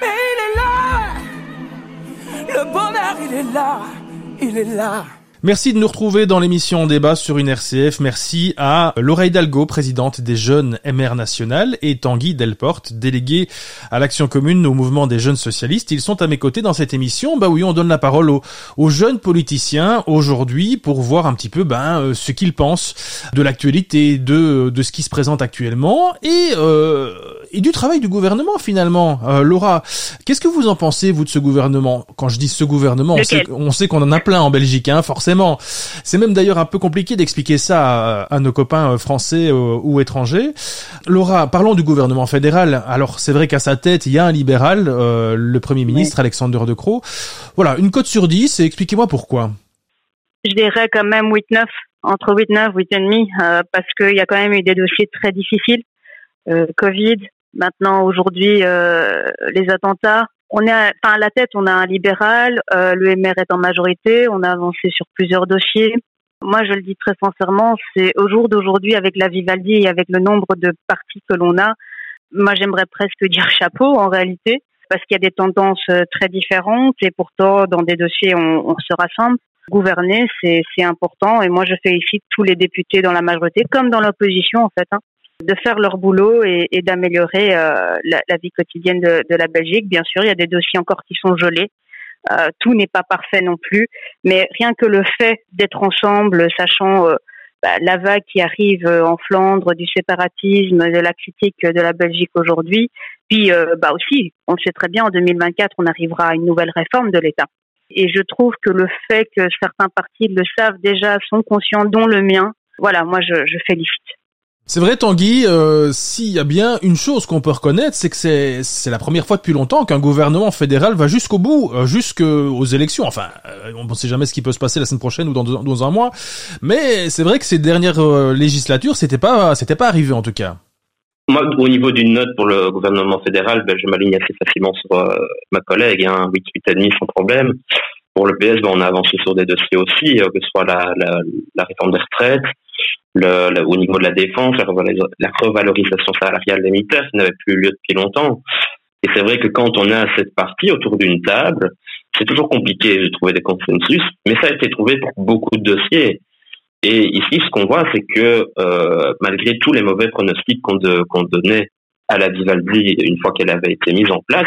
S6: mais il est là. Le bonheur, il est là, il est là.
S2: Merci de nous retrouver dans l'émission débat sur une RCF. Merci à Laura Hidalgo, présidente des jeunes MR National, et Tanguy Delporte, délégué à l'action commune au mouvement des jeunes socialistes. Ils sont à mes côtés dans cette émission. Bah oui, on donne la parole aux, jeunes politiciens aujourd'hui pour voir un petit peu ben, euh, ce qu'ils pensent de l'actualité, de, de ce qui se présente actuellement et, euh, et du travail du gouvernement finalement. Euh, Laura, qu'est-ce que vous en pensez, vous, de ce gouvernement? Quand je dis ce gouvernement, on sait, qu'on en a plein en Belgique, hein, forcément c'est même d'ailleurs un peu compliqué d'expliquer ça à, nos copains euh, français euh, ou étrangers. Laura, parlons du gouvernement fédéral. Alors c'est vrai qu'à sa tête, il y a un libéral, euh, le Premier ministre Alexandre De Croo. Voilà, une cote sur 10 et expliquez-moi pourquoi.
S3: Je dirais quand même 8-9, entre 8-9, 8,5, parce qu'il y a quand même eu des dossiers très difficiles. Covid, maintenant aujourd'hui les attentats, on est à, enfin, à la tête, on a un libéral, euh, le MR est en majorité, on a avancé sur plusieurs dossiers. Moi, je le dis très sincèrement, c'est au jour d'aujourd'hui, avec la Vivaldi et avec le nombre de partis que l'on a, moi, j'aimerais presque dire chapeau en réalité, parce qu'il y a des tendances euh, très différentes et pourtant, dans des dossiers, on, on se rassemble. Gouverner, c'est important et moi, je félicite tous les députés dans la majorité, comme dans l'opposition, en fait. Hein de faire leur boulot et, d'améliorer euh, la, la, vie quotidienne de, la Belgique. Bien sûr, il y a des dossiers encore qui sont gelés. Euh, tout n'est pas parfait non plus, mais rien que le fait d'être ensemble, sachant euh, bah, la vague qui arrive en Flandre du séparatisme, de la critique de la Belgique aujourd'hui, puis bah aussi, on le sait très bien, en 2024, on arrivera à une nouvelle réforme de l'État. Et je trouve que le fait que certains partis le savent déjà, sont conscients, dont le mien, voilà, moi je, je félicite.
S2: C'est vrai Tanguy, euh, s'il y a bien une chose qu'on peut reconnaître, c'est que c'est la première fois depuis longtemps qu'un gouvernement fédéral va jusqu'au bout, euh, jusqu'aux élections. Enfin, euh, on ne sait jamais ce qui peut se passer la semaine prochaine ou dans, un mois, mais c'est vrai que ces dernières législatures, c'était pas c'était pas arrivé en tout cas.
S4: Moi, au niveau d'une note pour le gouvernement fédéral, ben, je m'aligne assez facilement sur ma collègue, hein, 8, 8,5 sans problème. Pour le PS, ben, on a avancé sur des dossiers aussi, que ce soit la, la réforme des retraites, au niveau de la défense, la, revalorisation salariale des militaires, n'avait plus lieu depuis longtemps. Et c'est vrai que quand on a cette partie autour d'une table, c'est toujours compliqué de trouver des consensus, mais ça a été trouvé pour beaucoup de dossiers. Et ici, ce qu'on voit, c'est que euh, malgré tous les mauvais pronostics qu'on donnait à la Vivaldi une fois qu'elle avait été mise en place,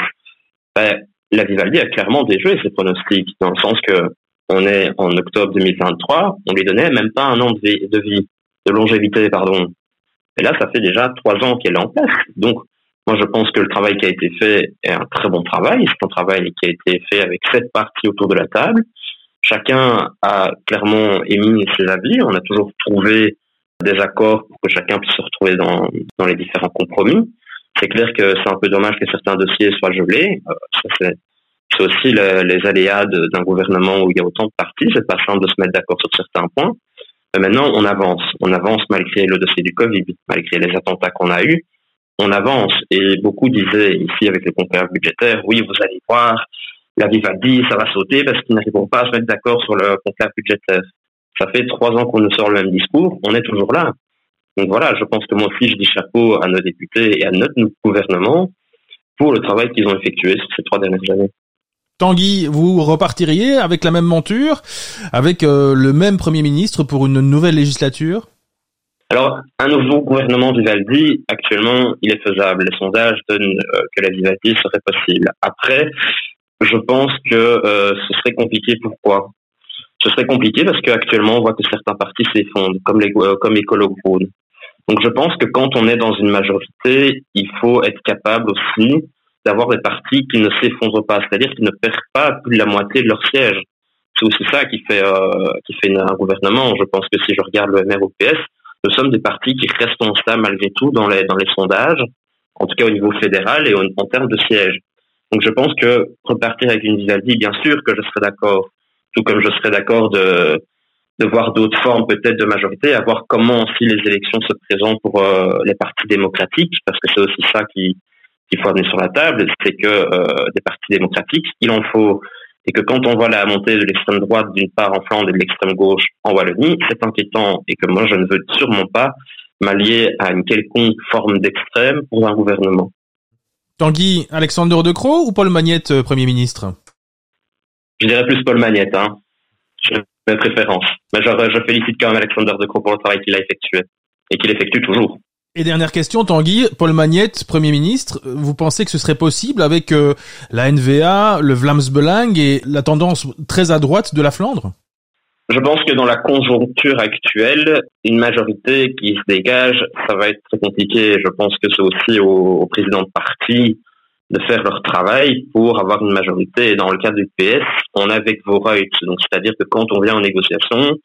S4: ben, la Vivaldi a clairement déjoué ces pronostics, dans le sens que on est en octobre 2023, on lui donnait même pas un an de vie de longévité, pardon. Et là, ça fait déjà trois ans qu'elle est en place. Donc, moi, je pense que le travail qui a été fait est un très bon travail. C'est un travail qui a été fait avec sept parties autour de la table. Chacun a clairement émis ses avis. On a toujours trouvé des accords pour que chacun puisse se retrouver dans, les différents compromis. C'est clair que c'est un peu dommage que certains dossiers soient gelés. Euh, c'est, aussi les aléas d'un gouvernement où il y a autant de partis. C'est pas simple de se mettre d'accord sur certains points. Mais maintenant, on avance. On avance malgré le dossier du Covid, malgré les attentats qu'on a eus. On avance. Et beaucoup disaient ici avec les conférences budgétaires, oui, vous allez voir, la Vivaldi, ça va sauter parce qu'ils n'arriveront pas à se mettre d'accord sur le conclave budgétaire. Ça fait trois ans qu'on nous sort le même discours. On est toujours là. Donc voilà, je pense que moi aussi, je dis chapeau à nos députés et à notre gouvernement pour le travail qu'ils ont effectué ces trois dernières années.
S2: Tanguy, vous repartiriez avec la même monture, avec euh, le même Premier ministre pour une nouvelle législature?
S4: Alors, un nouveau gouvernement Vivaldi, actuellement, il est faisable. Les sondages donnent euh, que la Vivaldi serait possible. Après, je pense que euh, ce serait compliqué. Pourquoi? Ce serait compliqué parce qu'actuellement, on voit que certains partis s'effondrent, comme les comme Écolo Donc, je pense que quand on est dans une majorité, il faut être capable aussi d'avoir des partis qui ne s'effondrent pas, c'est-à-dire qui ne perdent pas plus de la moitié de leur siège. C'est aussi ça qui fait euh, qui fait un gouvernement. Je pense que si je regarde le MR PS, nous sommes des partis qui restent en stable malgré tout dans les dans les sondages, en tout cas au niveau fédéral et en, termes de sièges. Donc je pense que repartir avec une Vivaldi, bien sûr que je serais d'accord, tout comme je serais d'accord de de voir d'autres formes peut-être de majorité, à voir comment si les élections se présentent pour euh, les partis démocratiques, parce que c'est aussi ça qui qu'il faut amener sur la table, c'est que euh, des partis démocratiques, il en faut. Et que quand on voit la montée de l'extrême droite d'une part en Flandre et de l'extrême gauche en Wallonie, c'est inquiétant et que moi je ne veux sûrement pas m'allier à une quelconque forme d'extrême pour un gouvernement.
S2: Tanguy, Alexandre De Croo ou Paul Magnette, euh, Premier ministre?
S4: Je dirais plus Paul Magnette. Hein. Je mes préférences. Mais je, je félicite quand même Alexander De Croo pour le travail qu'il a effectué et qu'il effectue toujours.
S2: Et dernière question, Tanguy, Paul Magnette, Premier ministre, vous pensez que ce serait possible avec euh, la NVA, le Vlaams et la tendance très à droite de la Flandre?
S4: Je pense que dans la conjoncture actuelle, une majorité qui se dégage, ça va être très compliqué. Je pense que c'est aussi aux, présidents de parti de faire leur travail pour avoir une majorité. Et dans le cas du PS, on est avec vos rights. Donc, c'est-à-dire que quand on vient en négociation,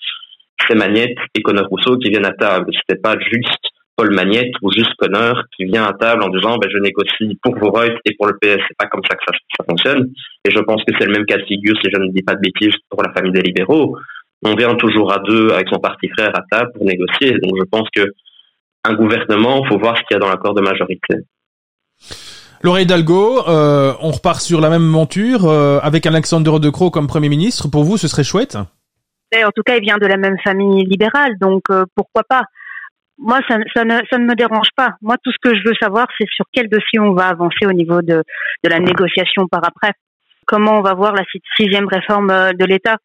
S4: c'est Magnette et Connor Rousseau qui viennent à table. C'était pas juste Paul Magnette ou juste Connor qui vient à table en disant ben, je négocie pour vos rights et pour le PS. C'est pas comme ça que ça, ça fonctionne. Et je pense que c'est le même cas de figure si je ne dis pas de bêtises pour la famille des libéraux. On vient toujours à deux avec son parti frère à table pour négocier. Donc je pense que un gouvernement, faut voir ce qu'il y a dans l'accord de majorité.
S2: Laura Hidalgo, euh, on repart sur la même monture euh, avec Alexandre De Croo comme Premier ministre. Pour vous, ce serait chouette?
S3: En tout cas, il vient de la même famille libérale, donc euh, pourquoi pas? Moi, ça, ça, ne, ça ne me dérange pas. Moi, tout ce que je veux savoir, c'est sur quel dossier on va avancer au niveau de, de la négociation par après. Comment on va voir la sixième réforme euh, de l'État?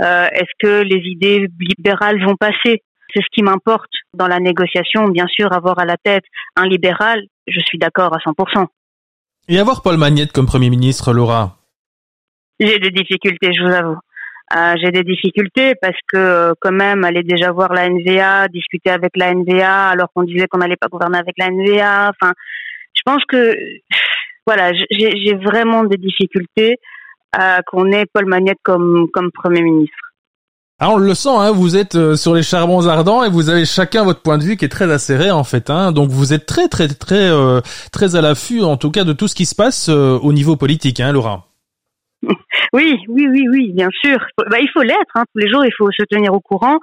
S3: Euh, Est-ce que les idées libérales vont passer? C'est ce qui m'importe dans la négociation. Bien sûr, avoir à la tête un libéral, je suis d'accord à 100%.
S2: Et avoir Paul Magnette comme Premier ministre, Laura?
S3: J'ai des difficultés, je vous avoue. Euh, j'ai des difficultés parce que euh, quand même aller déjà voir la NVA, discuter avec la NVA alors qu'on disait qu'on n'allait pas gouverner avec la NVA. Enfin, je pense que voilà, j'ai vraiment des difficultés à qu'on ait Paul Magnette comme comme premier ministre.
S2: Ah, on le sent, hein, vous êtes euh, sur les charbons ardents et vous avez chacun votre point de vue qui est très acéré en fait. Hein, donc vous êtes très très très très à l'affût en tout cas de tout ce qui se passe au niveau politique, hein, Laura.
S3: Oui, oui, oui, oui, bien sûr. Bah, il faut l'être. Hein. Tous les jours, il faut se tenir au courant.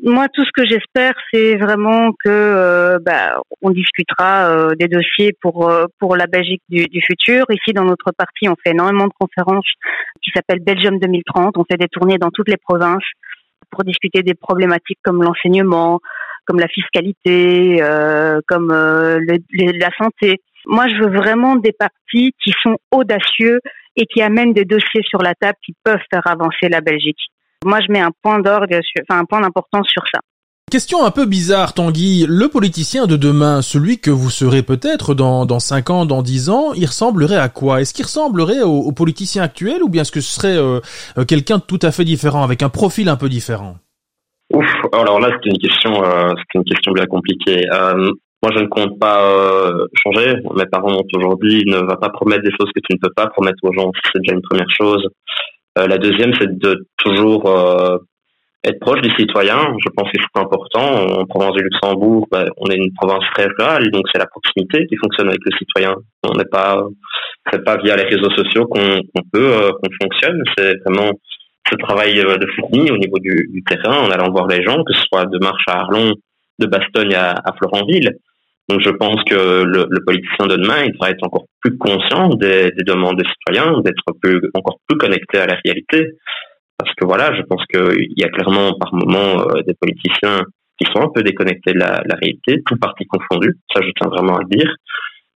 S3: Moi, tout ce que j'espère, c'est vraiment que euh, bah, on discutera euh, des dossiers pour euh, pour la Belgique du, du, futur. Ici, dans notre parti, on fait énormément de conférences qui s'appellent Belgium 2030. On fait des tournées dans toutes les provinces pour discuter des problématiques comme l'enseignement, comme la fiscalité, comme le, la santé. Moi, je veux vraiment des partis qui sont audacieux et qui amènent des dossiers sur la table qui peuvent faire avancer la Belgique. Moi, je mets un point d'orgue, enfin un point d'importance sur ça.
S2: Question un peu bizarre, Tanguy. Le politicien de demain, celui que vous serez peut-être dans, dans 5 ans, dans 10 ans, il ressemblerait à quoi? Est-ce qu'il ressemblerait au, politicien actuel ou bien est-ce que ce serait euh, euh, quelqu'un de tout à fait différent, avec un profil un peu différent?
S4: Ouf, alors là, c'est une question, euh, c'est une question bien compliquée. Euh, moi, je ne compte pas euh, changer. Mes parents m'ont aujourd'hui, ne va pas promettre des choses que tu ne peux pas promettre aux gens. C'est déjà une première chose. Euh, la deuxième, c'est de toujours euh, être proche des citoyens. Je pense que c'est important. En province du Luxembourg, bah, on est une province très rurale, donc c'est la proximité qui fonctionne avec le citoyen. On n'est pas, c'est pas via les réseaux sociaux qu'on peut qu'on fonctionne. C'est vraiment ce travail de fourni au niveau du, du, terrain, en allant voir les gens, que ce soit de marche à Arlon, de Bastogne à, à Florentville. Donc je pense que le, le, politicien de demain, il devra être encore plus conscient des, des demandes des citoyens, d'être plus, encore plus connecté à la réalité. Parce que voilà, je pense qu'il y a clairement par moment euh, des politiciens qui sont un peu déconnectés de la, la, réalité, tout parti confondu. Ça, je tiens vraiment à le dire.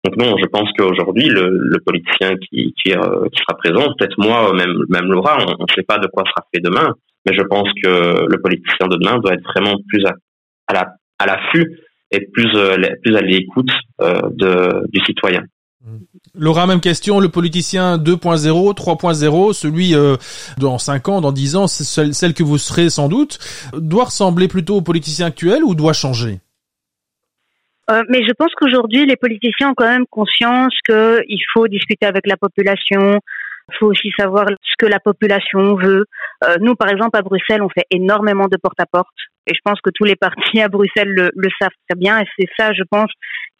S4: Donc non, je pense qu'aujourd'hui, le, le, politicien qui, qui, euh, qui sera présent, peut-être moi, même, même Laura, on ne sait pas de quoi sera fait demain, mais je pense que le politicien de demain doit être vraiment plus à, à la à l'affût et plus euh, plus à l'écoute euh, de du citoyen.
S2: Laura, même question, le politicien 2.0, 3.0, celui euh, dans 5 ans, dans 10 ans, celle, celle que vous serez sans doute, doit ressembler plutôt au politicien actuel ou doit changer?
S3: Euh, mais je pense qu'aujourd'hui, les politiciens ont quand même conscience qu'il faut discuter avec la population, il faut aussi savoir ce que la population veut. Euh, nous, par exemple, à Bruxelles, on fait énormément de porte-à-porte. Et je pense que tous les partis à Bruxelles le, savent très bien. Et c'est ça, je pense,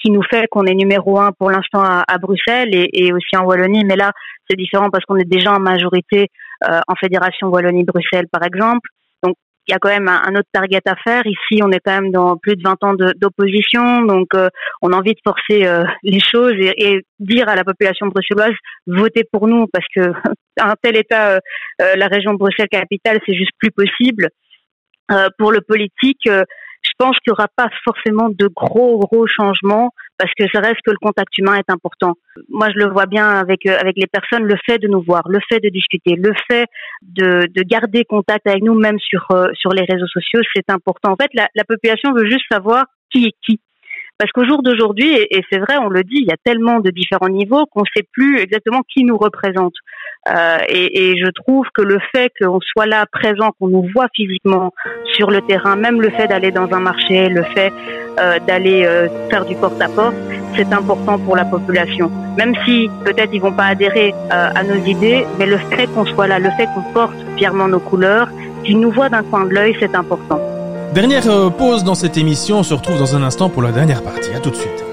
S3: qui nous fait qu'on est numéro un pour l'instant à, Bruxelles et, et, aussi en Wallonie. Mais là, c'est différent parce qu'on est déjà en majorité euh, en Fédération Wallonie-Bruxelles, par exemple il y a quand même un, autre target à faire. Ici, on est quand même dans plus de 20 ans d'opposition, donc euh, on a envie de forcer euh, les choses et, et, dire à la population bruxelloise votez pour nous parce que un tel état, euh, la région Bruxelles-Capitale, c'est juste plus possible. pour le politique, je pense qu'il n'y aura pas forcément de gros gros changements parce que ça reste que le contact humain est important. Moi, je le vois bien avec euh, avec les personnes, le fait de nous voir, le fait de discuter, le fait de, de garder contact avec nous, même sur euh, sur les réseaux sociaux, c'est important. En fait, la, la population veut juste savoir qui est qui. Parce qu'au jour d'aujourd'hui, et, c'est vrai, on le dit, il y a tellement de différents niveaux qu'on ne sait plus exactement qui nous représente. Euh, et, je trouve que le fait qu'on soit là, présent, qu'on nous voit physiquement sur le terrain, même le fait d'aller dans un marché, le fait euh, d'aller euh, faire du porte-à-porte, c'est important pour la population. Même si peut-être ils vont pas adhérer à nos idées, mais le fait qu'on soit là, le fait qu'on porte fièrement nos couleurs, qu'ils nous voient d'un coin de l'œil, c'est important.
S7: Dernière euh, pause dans cette émission, on se retrouve dans un instant pour la dernière partie. À tout de suite.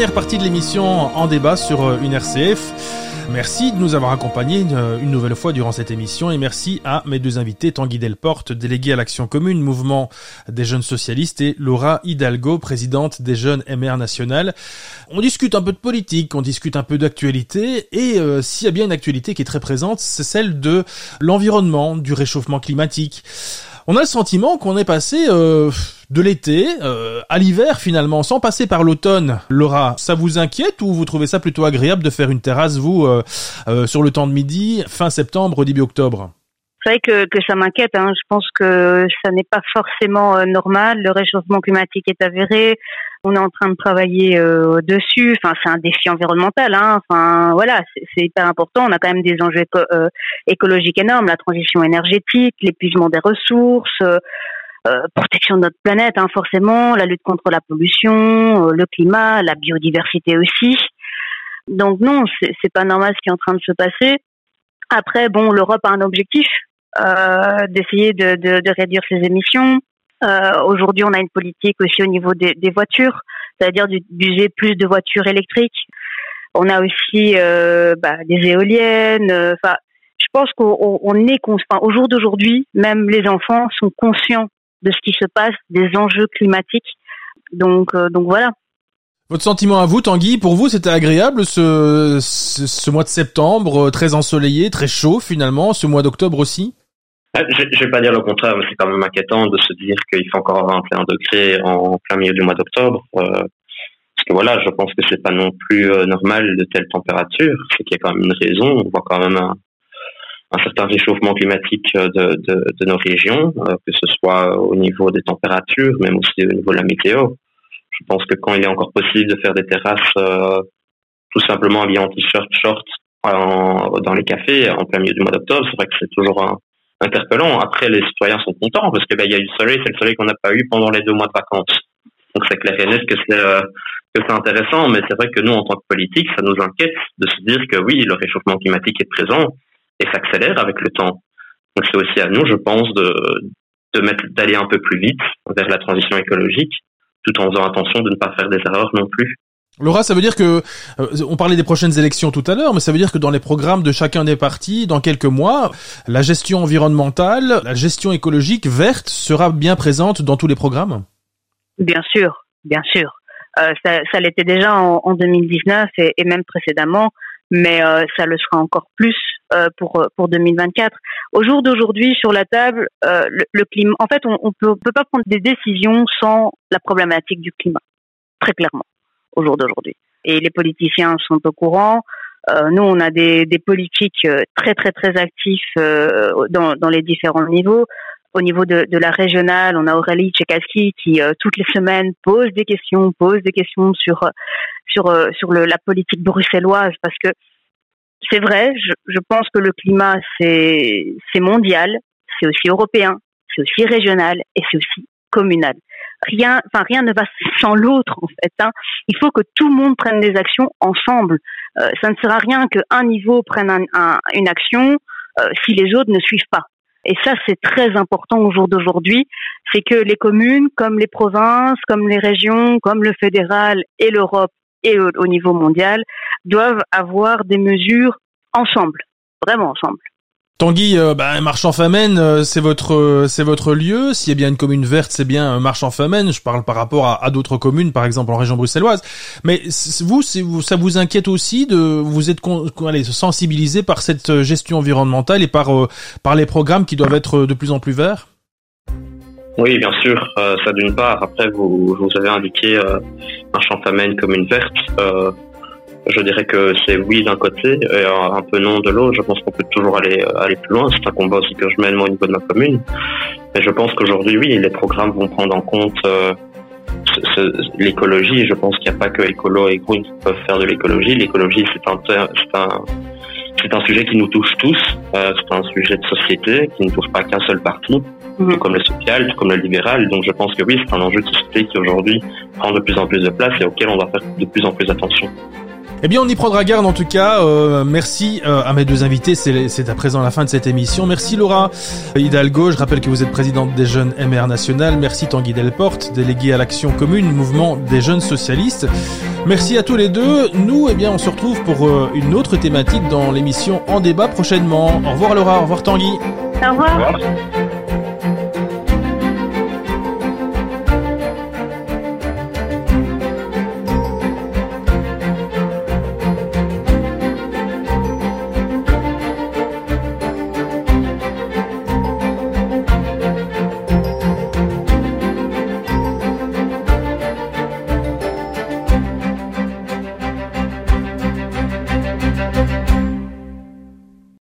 S2: Dernière partie de l'émission en débat sur euh, une RCF. Merci de nous avoir accompagnés euh, une nouvelle fois durant cette émission et merci à mes deux invités, Tanguy Delporte, délégué à l'action commune, mouvement des jeunes socialistes et Laura Hidalgo, présidente des jeunes MR national. On discute un peu de politique, on discute un peu d'actualité et euh, s'il y a bien une actualité qui est très présente, c'est celle de l'environnement, du réchauffement climatique. On a le sentiment qu'on est passé euh, de l'été euh, à l'hiver finalement, sans passer par l'automne. Laura, ça vous inquiète ou vous trouvez ça plutôt agréable de faire une terrasse, vous, euh, sur le temps de midi, fin septembre, début octobre?
S3: C'est vrai que, que ça m'inquiète. Hein. Je pense que ça n'est pas forcément normal. Le réchauffement climatique est avéré. On est en train de travailler euh, dessus. Enfin, c'est un défi environnemental. Hein. Enfin, voilà, c'est hyper important. On a quand même des enjeux euh, écologiques énormes la transition énergétique, l'épuisement des ressources. Euh, protection de notre planète, hein, forcément, la lutte contre la pollution, le climat, la biodiversité aussi. Donc non, c'est pas normal ce qui est en train de se passer. Après, bon, l'Europe a un objectif euh, d'essayer de, de, réduire ses émissions. Euh, Aujourd'hui, on a une politique aussi au niveau des, voitures, c'est-à-dire d'user plus de voitures électriques. On a aussi euh, bah, des éoliennes. Euh, enfin, je pense qu'on on est. Au jour d'aujourd'hui, même les enfants sont conscients de ce qui se passe, des enjeux climatiques. Donc, euh, donc voilà.
S2: Votre sentiment à vous, Tanguy, pour vous, c'était agréable ce, ce, mois de septembre, euh, très ensoleillé, très chaud finalement, ce mois d'octobre aussi?
S4: Je, je vais pas dire le contraire, mais c'est quand même inquiétant de se dire qu'il fait encore 21 degrés en plein milieu du mois d'octobre. Euh, parce que voilà, je pense que c'est pas non plus euh, normal de telle température. C'est qu'il y a quand même une raison. On voit quand même un, un certain réchauffement climatique euh, de, de, de nos régions, euh, que ce soit au niveau des températures, même aussi au niveau de la météo. Je pense que quand il est encore possible de faire des terrasses tout simplement habillé en t-shirt, short, dans les cafés en plein milieu du mois d'octobre, c'est vrai que c'est toujours un, interpellant. Après, les citoyens sont contents parce que ben, il y a du soleil, c'est le soleil qu'on n'a pas eu pendant les deux mois de vacances. Donc c'est clair et net que c'est euh, que c'est intéressant, mais c'est vrai que nous, en tant que politique, ça nous inquiète de se dire que oui, le réchauffement climatique est présent et s'accélère avec le temps. Donc c'est aussi à nous, je pense, de de mettre d'aller un peu plus vite vers la transition écologique, tout en faisant attention de ne pas faire des erreurs non plus.
S2: Laura, ça veut dire que euh, on parlait des prochaines élections tout à l'heure, mais ça veut dire que dans les programmes de chacun des partis, dans quelques mois, la gestion environnementale, la gestion écologique verte sera bien présente dans tous les programmes?
S3: Bien sûr, bien sûr. Euh, ça, l'était déjà en, en 2019 et, et, même précédemment, mais euh, ça le sera encore plus pour pour 2024. Au jour d'aujourd'hui, sur la table, le, climat. En fait, on, on on peut pas prendre des décisions sans la problématique du climat, très clairement au jour d'aujourd'hui. Et les politiciens sont au courant. Euh, nous, on a des, des politiques euh, très très très actifs euh, dans, dans les différents niveaux. Au niveau de, de la régionale, on a Aurélie Tchekaski qui euh, toutes les semaines pose des questions, pose des questions sur sur sur le, la politique bruxelloise parce que c'est vrai, je, je pense que le climat c'est c'est mondial, c'est aussi européen, c'est aussi régional et c'est aussi communal rien, enfin rien ne va sans l'autre en fait. Hein. Il faut que tout le monde prenne des actions ensemble. Euh, ça ne sert à rien qu'un niveau prenne un, un, une action euh, si les autres ne suivent pas. Et ça, c'est très important au jour d'aujourd'hui. C'est que les communes, comme les provinces, comme les régions, comme le fédéral et l'Europe et au niveau mondial, doivent avoir des mesures ensemble, vraiment ensemble.
S2: Tanguy, euh, bah, Marchand Famenne, euh, c'est votre euh, c'est votre lieu. S'il y a bien une commune verte, c'est bien Marchand Famenne. Je parle par rapport à, à d'autres communes, par exemple en région bruxelloise. Mais vous, vous, ça vous inquiète aussi de vous êtes allez, sensibilisé par cette gestion environnementale et par par les programmes qui doivent être de plus en plus verts?
S4: Oui, bien sûr. ça d'une part. Après, vous vous avez indiqué Marchand Famenne commune verte je dirais que c'est oui d'un côté et un peu non de l'autre. Je pense qu'on peut toujours aller aller plus loin. C'est un combat aussi que je mène moi, au niveau de ma commune. Mais je pense qu'aujourd'hui, oui, les programmes vont prendre en compte euh, l'écologie. Je pense qu'il n'y a pas que écolo et green qui peuvent faire de l'écologie. L'écologie, c'est un, c'est un, c'est un sujet qui nous touche tous. Euh, c'est un sujet de société qui ne touche pas qu'un seul parti, mmh. tout comme le social, tout comme le libéral. Donc je pense que oui, c'est un enjeu de société qui aujourd'hui prend de plus en plus de place et auquel on doit faire de plus en plus attention.
S2: Eh bien, on y prendra garde en tout cas. Euh, merci euh, à mes deux invités. C'est à présent la fin de cette émission. Merci Laura Hidalgo. Je rappelle que vous êtes présidente des Jeunes MR National. Merci Tanguy Delporte, délégué à l'action commune, mouvement des jeunes socialistes. Merci à tous les deux. Nous, eh bien, on se retrouve pour euh, une autre thématique dans l'émission En débat prochainement. Au revoir Laura, au revoir Tanguy.
S3: Au revoir.